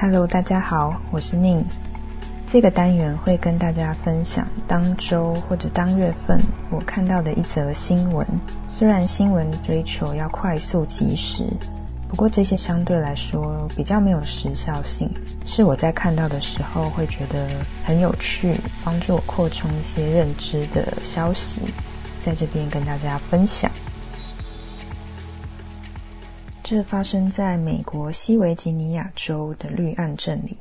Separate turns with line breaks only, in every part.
Hello，大家好，我是宁。这个单元会跟大家分享当周或者当月份我看到的一则新闻。虽然新闻追求要快速及时，不过这些相对来说比较没有时效性，是我在看到的时候会觉得很有趣，帮助我扩充一些认知的消息，在这边跟大家分享。这发生在美国西维吉尼亚州的绿岸镇里。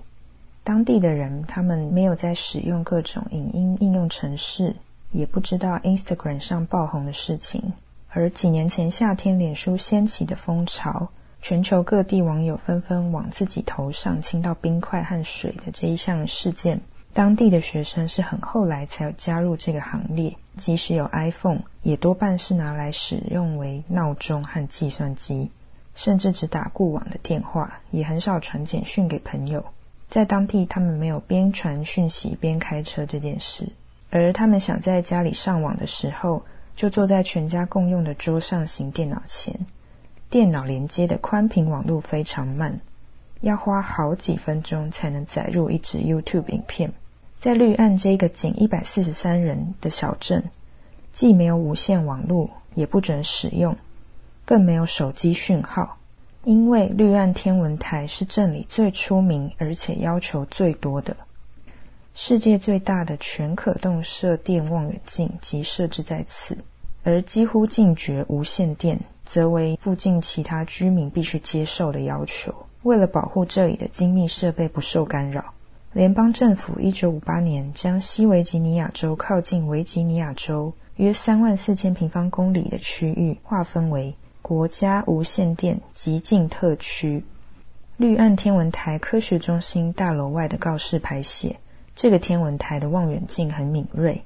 当地的人他们没有在使用各种影音应用程式，也不知道 Instagram 上爆红的事情。而几年前夏天脸书掀起的风潮，全球各地网友纷纷往自己头上倾倒冰块和水的这一项事件，当地的学生是很后来才有加入这个行列。即使有 iPhone，也多半是拿来使用为闹钟和计算机。甚至只打固网的电话，也很少传简讯给朋友。在当地，他们没有边传讯息边开车这件事，而他们想在家里上网的时候，就坐在全家共用的桌上型电脑前。电脑连接的宽频网络非常慢，要花好几分钟才能载入一支 YouTube 影片。在绿岸这个仅一百四十三人的小镇，既没有无线网络，也不准使用。更没有手机讯号，因为绿岸天文台是镇里最出名而且要求最多的，世界最大的全可动射电望远镜即设置在此，而几乎禁绝无线电，则为附近其他居民必须接受的要求。为了保护这里的精密设备不受干扰，联邦政府一九五八年将西维吉尼亚州靠近维吉尼亚州约三万四千平方公里的区域划分为。国家无线电极近特区，绿岸天文台科学中心大楼外的告示牌写：这个天文台的望远镜很敏锐，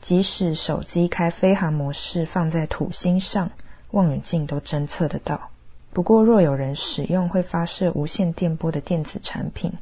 即使手机开飞行模式放在土星上，望远镜都侦测得到。不过，若有人使用会发射无线电波的电子产品，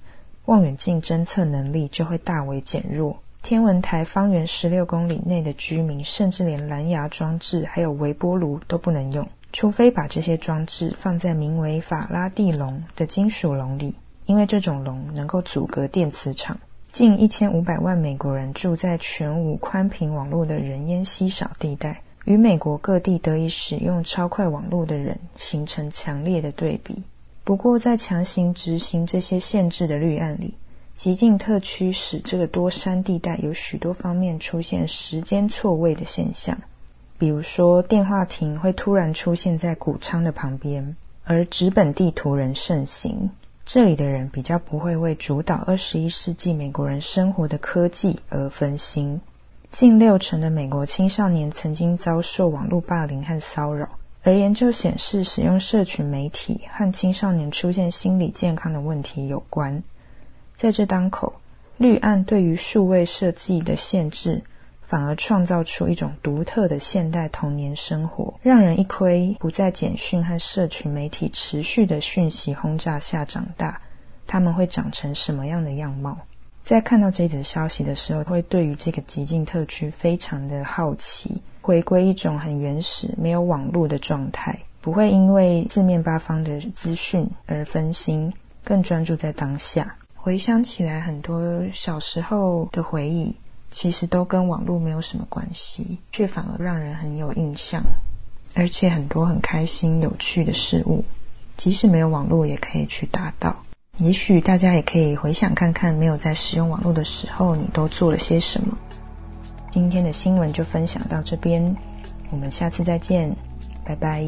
望远镜侦测能力就会大为减弱。天文台方圆十六公里内的居民，甚至连蓝牙装置还有微波炉都不能用。除非把这些装置放在名为法拉第笼的金属笼里，因为这种笼能够阻隔电磁场。近一千五百万美国人住在全无宽频网络的人烟稀少地带，与美国各地得以使用超快网络的人形成强烈的对比。不过，在强行执行这些限制的绿案里，极近特区使这个多山地带有许多方面出现时间错位的现象。比如说，电话亭会突然出现在谷仓的旁边，而纸本地图人盛行。这里的人比较不会为主导二十一世纪美国人生活的科技而分心。近六成的美国青少年曾经遭受网络霸凌和骚扰，而研究显示，使用社群媒体和青少年出现心理健康的问题有关。在这当口，绿岸对于数位设计的限制。反而创造出一种独特的现代童年生活，让人一窥不在简讯和社群媒体持续的讯息轰炸下长大，他们会长成什么样的样貌？在看到这则消息的时候，会对于这个极境特区非常的好奇，回归一种很原始、没有网络的状态，不会因为四面八方的资讯而分心，更专注在当下。回想起来，很多小时候的回忆。其实都跟网络没有什么关系，却反而让人很有印象，而且很多很开心、有趣的事物，即使没有网络也可以去达到。也许大家也可以回想看看，没有在使用网络的时候，你都做了些什么。今天的新闻就分享到这边，我们下次再见，拜拜。